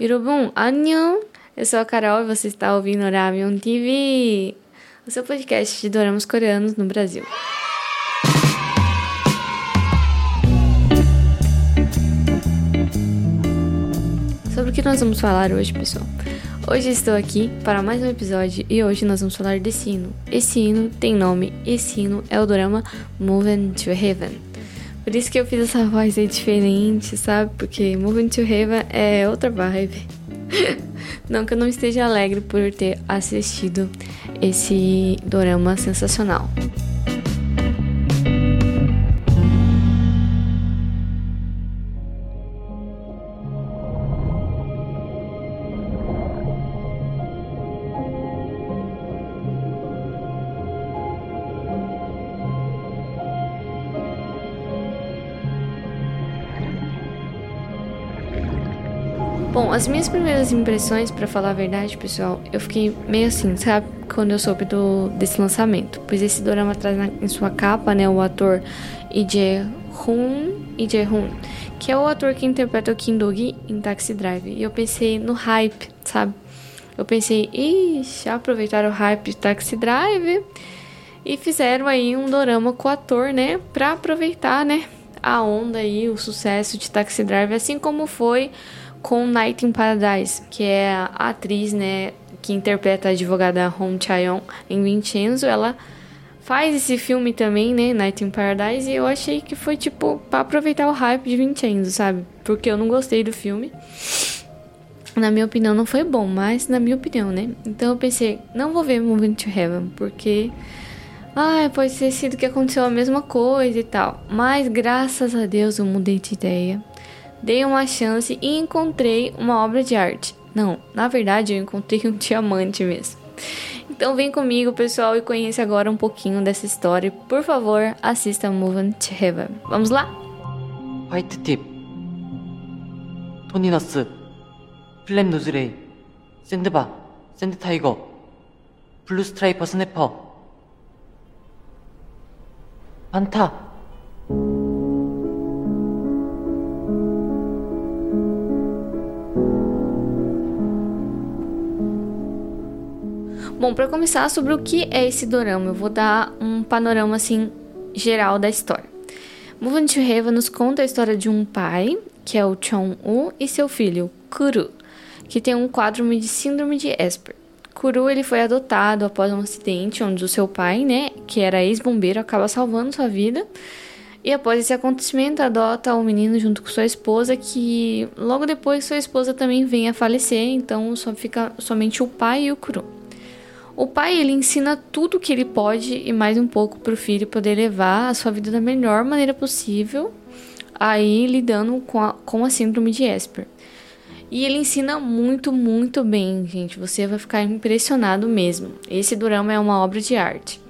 Irubum, annyeong! Eu sou a Carol e você está ouvindo Oramion TV, o seu podcast de doramas coreanos no Brasil. Sobre o que nós vamos falar hoje, pessoal? Hoje estou aqui para mais um episódio e hoje nós vamos falar desse hino. Esse hino tem nome, esse hino é o drama Moving to Heaven. Por isso que eu fiz essa voz aí diferente, sabe? Porque Moving to Heaven é outra vibe. não que eu não esteja alegre por ter assistido esse dorama sensacional. Bom, as minhas primeiras impressões, para falar a verdade, pessoal, eu fiquei meio assim, sabe? Quando eu soube do, desse lançamento. Pois esse dorama traz na, em sua capa, né, o ator Lee Jae-hoon, Lee Jae-hoon, que é o ator que interpreta o Kim Do-gi em Taxi Drive. E eu pensei no hype, sabe? Eu pensei, ixi, aproveitaram o hype de Taxi Drive e fizeram aí um dorama com o ator, né? Pra aproveitar, né? A onda aí, o sucesso de Taxi Drive, assim como foi com Night in Paradise, que é a atriz, né, que interpreta a advogada Hong Chae-young em Vincenzo, ela faz esse filme também, né, Night in Paradise, e eu achei que foi tipo para aproveitar o hype de Vincenzo, sabe? Porque eu não gostei do filme. Na minha opinião não foi bom, mas na minha opinião, né? Então eu pensei, não vou ver Moving to Heaven, porque ah, pode ter sido que aconteceu a mesma coisa e tal. Mas graças a Deus eu mudei de ideia dei uma chance e encontrei uma obra de arte. Não, na verdade eu encontrei um diamante mesmo. Então vem comigo, pessoal, e conheça agora um pouquinho dessa história. Por favor, assista Moving to Heaven. Vamos lá? 화이트 팁 토니너스 플랩 누즈레이 샌드바 샌드타이거 블루 스트라이퍼 스냅퍼 반타 Bom, para começar, sobre o que é esse dorama, eu vou dar um panorama assim geral da história. Moving to nos conta a história de um pai, que é o Chong-woo, e seu filho, Kuru, que tem um quadro de síndrome de Asper. Kuru ele foi adotado após um acidente onde o seu pai, né, que era ex-bombeiro, acaba salvando sua vida. E após esse acontecimento, adota o menino junto com sua esposa, que logo depois sua esposa também vem a falecer, então só fica somente o pai e o Kuru. O pai ele ensina tudo o que ele pode e mais um pouco para o filho poder levar a sua vida da melhor maneira possível, aí lidando com a, com a síndrome de Asper. E ele ensina muito, muito bem, gente. Você vai ficar impressionado mesmo. Esse drama é uma obra de arte.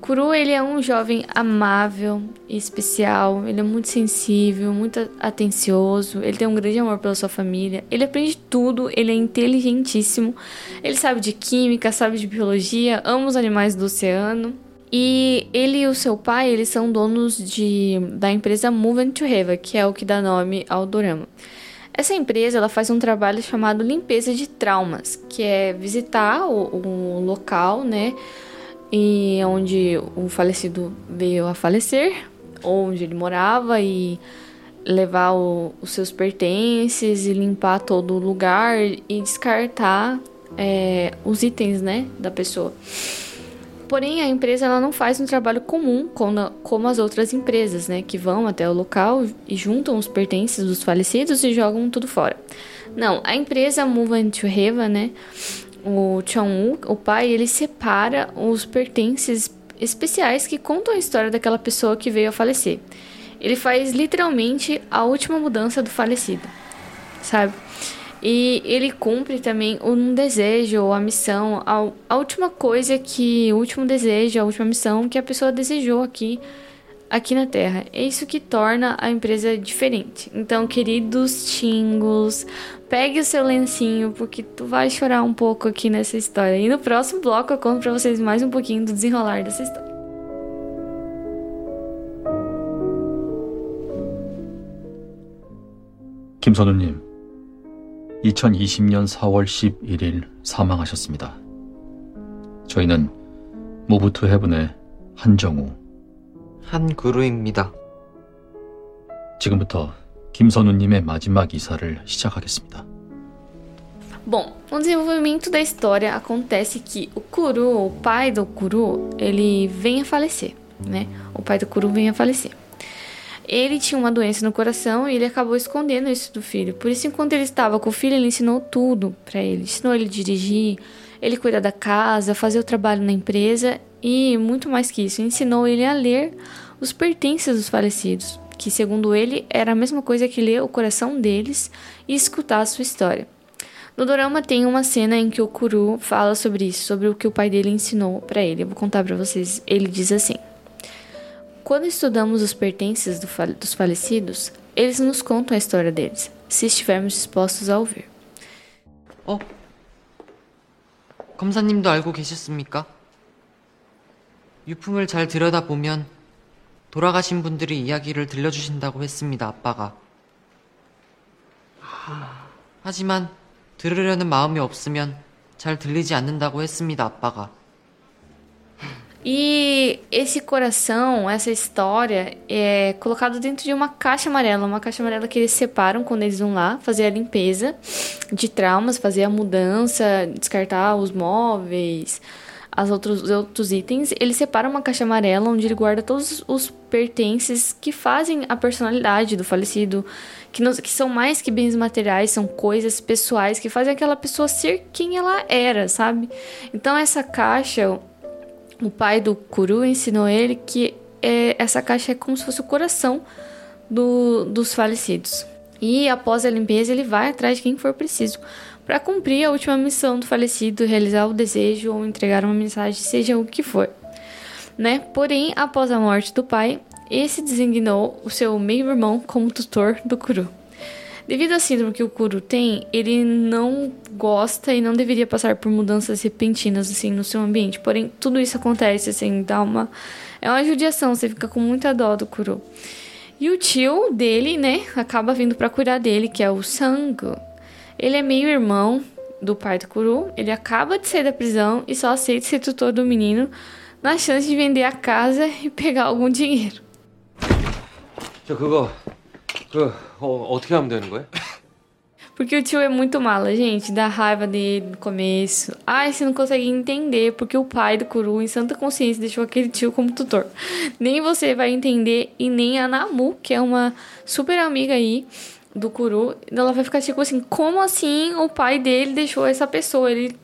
Kuru, ele é um jovem amável e especial, ele é muito sensível, muito atencioso, ele tem um grande amor pela sua família, ele aprende tudo, ele é inteligentíssimo, ele sabe de química, sabe de biologia, ama os animais do oceano. E ele e o seu pai, eles são donos de, da empresa Move to Heaven, que é o que dá nome ao dorama. Essa empresa ela faz um trabalho chamado limpeza de traumas, que é visitar o, o local, né? E onde o falecido veio a falecer, onde ele morava e levar o, os seus pertences e limpar todo o lugar e descartar é, os itens, né, da pessoa. Porém, a empresa ela não faz um trabalho comum como, como as outras empresas, né, que vão até o local e juntam os pertences dos falecidos e jogam tudo fora. Não, a empresa Move to Heaven, né, o Chong-woo, o pai, ele separa os pertences especiais que contam a história daquela pessoa que veio a falecer. Ele faz literalmente a última mudança do falecido, sabe? E ele cumpre também um desejo ou a missão, a, a última coisa que, o último desejo, a última missão que a pessoa desejou aqui aqui na Terra. É isso que torna a empresa diferente. Então, queridos tingos, pegue o seu lencinho, porque tu vai chorar um pouco aqui nessa história. E no próximo bloco eu conto pra vocês mais um pouquinho do desenrolar dessa história. 김선우님, 2020년 4월 11일 사망하셨습니다. 저희는 무브 투 헤븐의 한정우, 한그루입니다. 지금부터 김선우님의 마지막 이사를 시작하겠습니다. Bom, no desenvolvimento da história acontece que o Kuru, o pai do Kuru, ele vem a falecer, né? O pai do Kuru vem a falecer. Ele tinha uma doença no coração e ele acabou escondendo isso do filho. Por isso, enquanto ele estava com o filho, ele ensinou tudo para ele. Ensinou ele a dirigir, ele cuidar da casa, fazer o trabalho na empresa e muito mais que isso, ensinou ele a ler os pertences dos falecidos, que segundo ele era a mesma coisa que ler o coração deles e escutar a sua história. No dorama tem uma cena em que o Kuru fala sobre isso, sobre o que o pai dele ensinou para ele. Eu vou contar para vocês. Ele diz assim: Quando estudamos os pertences do fal dos falecidos, eles nos contam a história deles, se estivermos dispostos a ouvir. 어? 검사님도 알고 계셨습니까? 유품을 잘 들여다보면 돌아가신 분들이 이야기를 들려주신다고 했습니다, 아빠가. 하지만 들으려는 마음이 없으면 잘 들리지 않는다고 했습니다, 아빠가. E esse coração, essa história, é colocado dentro de uma caixa amarela, uma caixa amarela que eles separam quando eles vão lá fazer a limpeza de traumas, fazer a mudança, descartar os móveis, as outros, os outros itens. Ele separa uma caixa amarela onde ele guarda todos os pertences que fazem a personalidade do falecido, que, não, que são mais que bens materiais, são coisas pessoais que fazem aquela pessoa ser quem ela era, sabe? Então essa caixa o pai do Kuru ensinou ele que é, essa caixa é como se fosse o coração do, dos falecidos. E após a limpeza, ele vai atrás de quem for preciso para cumprir a última missão do falecido, realizar o desejo ou entregar uma mensagem, seja o que for. Né? Porém, após a morte do pai, esse designou o seu meio-irmão como tutor do Kuru. Devido à síndrome que o Kuro tem, ele não gosta e não deveria passar por mudanças repentinas assim no seu ambiente. Porém, tudo isso acontece assim, dá uma é uma judiação, você fica com muita dó do Kuro. E o tio dele, né, acaba vindo para cuidar dele, que é o Sango. Ele é meio irmão do pai do Kuro. Ele acaba de sair da prisão e só aceita ser tutor do menino na chance de vender a casa e pegar algum dinheiro. 저 그거 그 어, 어떻게 하면 되는 거예요? Porque o tio é muito mala, gente. Dá raiva dele no começo. Ai, você não consegue entender porque o pai do Kuru, em santa consciência, deixou aquele tio como tutor. Nem você vai entender e nem a Namu, que é uma super amiga aí do Kuru. Ela vai ficar tipo assim: como assim o pai dele deixou essa pessoa? Ele.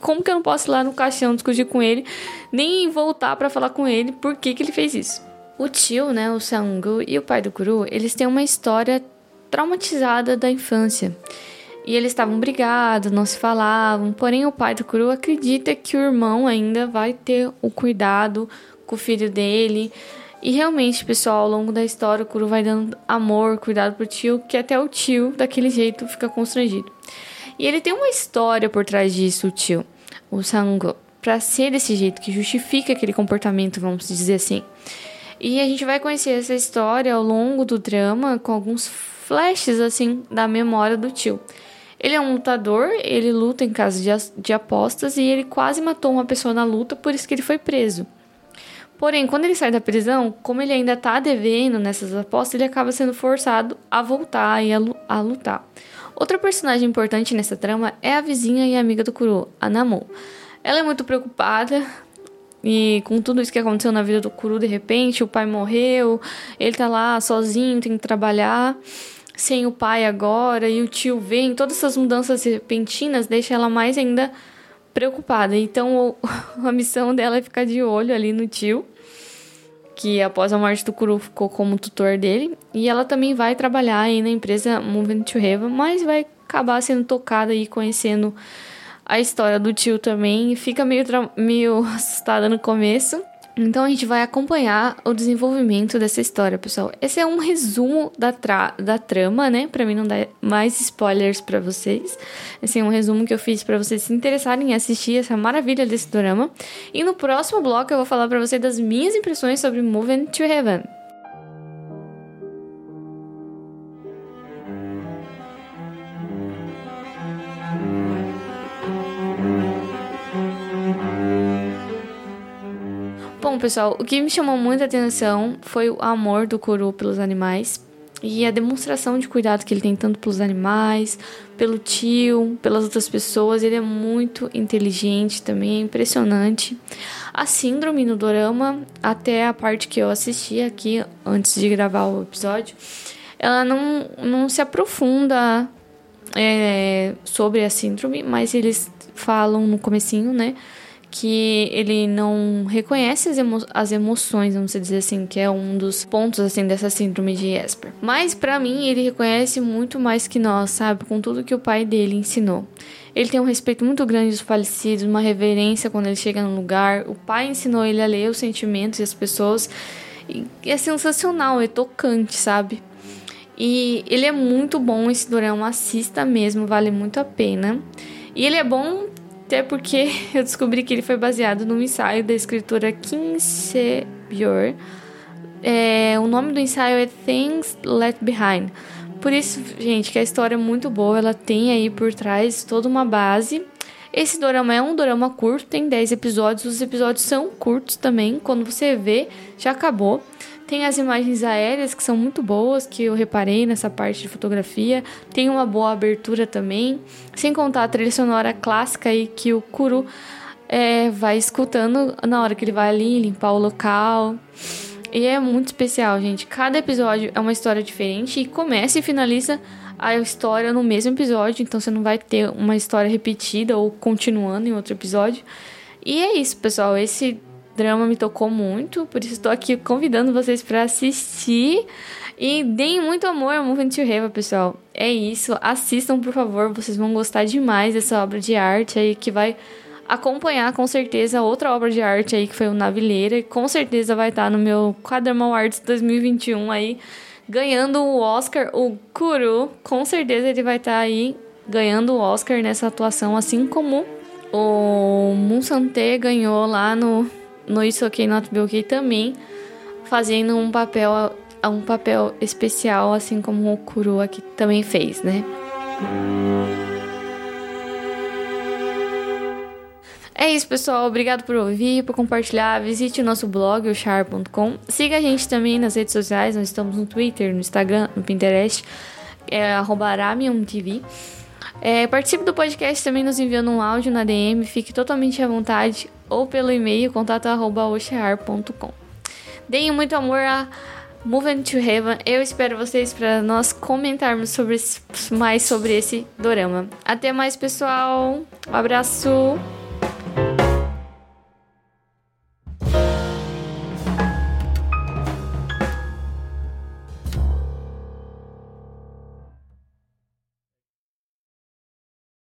Como que eu não posso ir lá no caixão discutir com ele? Nem voltar para falar com ele por que, que ele fez isso. O tio, né, o Sangu e o pai do Kuru, eles têm uma história traumatizada da infância. E eles estavam brigados, não se falavam, porém o pai do Kuru acredita que o irmão ainda vai ter o cuidado com o filho dele. E realmente, pessoal, ao longo da história, o Kuru vai dando amor, cuidado pro tio, que até o tio, daquele jeito, fica constrangido. E ele tem uma história por trás disso, o tio, o Sango, para ser desse jeito, que justifica aquele comportamento, vamos dizer assim. E a gente vai conhecer essa história ao longo do drama com alguns flashes assim da memória do tio. Ele é um lutador, ele luta em casa de, de apostas e ele quase matou uma pessoa na luta, por isso que ele foi preso. Porém, quando ele sai da prisão, como ele ainda tá devendo nessas apostas, ele acaba sendo forçado a voltar e a, lutar. Outra personagem importante nessa trama é a vizinha e amiga do Kuro, a Namu. Ela é muito preocupada e com tudo isso que aconteceu na vida do Kuru, de repente, o pai morreu, ele tá lá sozinho, tem que trabalhar, sem o pai agora, e o tio vem, todas essas mudanças repentinas deixam ela mais ainda preocupada. Então, a missão dela é ficar de olho ali no tio, que após a morte do Kuru ficou como tutor dele, e ela também vai trabalhar aí na empresa Moving to Heaven, mas vai acabar sendo tocada e conhecendo a história do tio também fica meio, meio assustada no começo. Então a gente vai acompanhar o desenvolvimento dessa história, pessoal. Esse é um resumo da, tra da trama, né? Para mim não dar mais spoilers para vocês. Esse é um resumo que eu fiz para vocês se interessarem em assistir essa maravilha desse drama. E no próximo bloco eu vou falar para vocês das minhas impressões sobre Moving to Heaven. Bom, pessoal, o que me chamou muita atenção foi o amor do Kuru pelos animais e a demonstração de cuidado que ele tem tanto pelos animais, pelo tio, pelas outras pessoas. Ele é muito inteligente também, é impressionante. A síndrome no dorama, até a parte que eu assisti aqui antes de gravar o episódio, ela não, não se aprofunda é, sobre a síndrome, mas eles falam no comecinho, né? Que ele não reconhece as, emo as emoções, vamos dizer assim, que é um dos pontos assim dessa síndrome de Esper. Mas para mim ele reconhece muito mais que nós, sabe, com tudo que o pai dele ensinou. Ele tem um respeito muito grande dos falecidos, uma reverência quando ele chega no lugar. O pai ensinou ele a ler os sentimentos e as pessoas. E é sensacional, é tocante, sabe? E ele é muito bom esse dorama, assista mesmo, vale muito a pena. E ele é bom até porque eu descobri que ele foi baseado num ensaio da escritora Kim Se-byor. É, o nome do ensaio é Things Left Behind. Por isso, gente, que a história é muito boa, ela tem aí por trás toda uma base. Esse dorama é um dorama curto, tem 10 episódios, os episódios são curtos também, quando você vê, já acabou. Tem as imagens aéreas que são muito boas, que eu reparei nessa parte de fotografia. Tem uma boa abertura também. Sem contar a trilha sonora clássica aí que o Kuru é, vai escutando na hora que ele vai ali limpar o local. E é muito especial, gente. Cada episódio é uma história diferente e começa e finaliza a história no mesmo episódio, então você não vai ter uma história repetida ou continuando em outro episódio. E é isso, pessoal. Esse drama me tocou muito, por isso estou aqui convidando vocês para assistir. E deem muito amor a Moving to pessoal. É isso, assistam por favor, vocês vão gostar demais dessa obra de arte aí que vai acompanhar com certeza outra obra de arte aí que foi o Navileira e com certeza vai estar no meu Quadramão Arts 2021 aí ganhando o Oscar, o Kuru, com certeza ele vai estar aí ganhando o Oscar nessa atuação assim como o Munsante ganhou lá no no Isso Ok Not Be Ok também, fazendo um papel, um papel especial, assim como o Kuru aqui também fez, né? É isso, pessoal. Obrigado por ouvir, por compartilhar. Visite o nosso blog, o char.com. Siga a gente também nas redes sociais. Nós estamos no Twitter, no Instagram, no Pinterest. É aramiumtv. É, participe do podcast também nos enviando um áudio na DM. Fique totalmente à vontade ou pelo e-mail contato@oxear.com. Deem muito amor a Moving to Heaven. Eu espero vocês para nós comentarmos sobre, mais sobre esse dorama. Até mais, pessoal. Um abraço.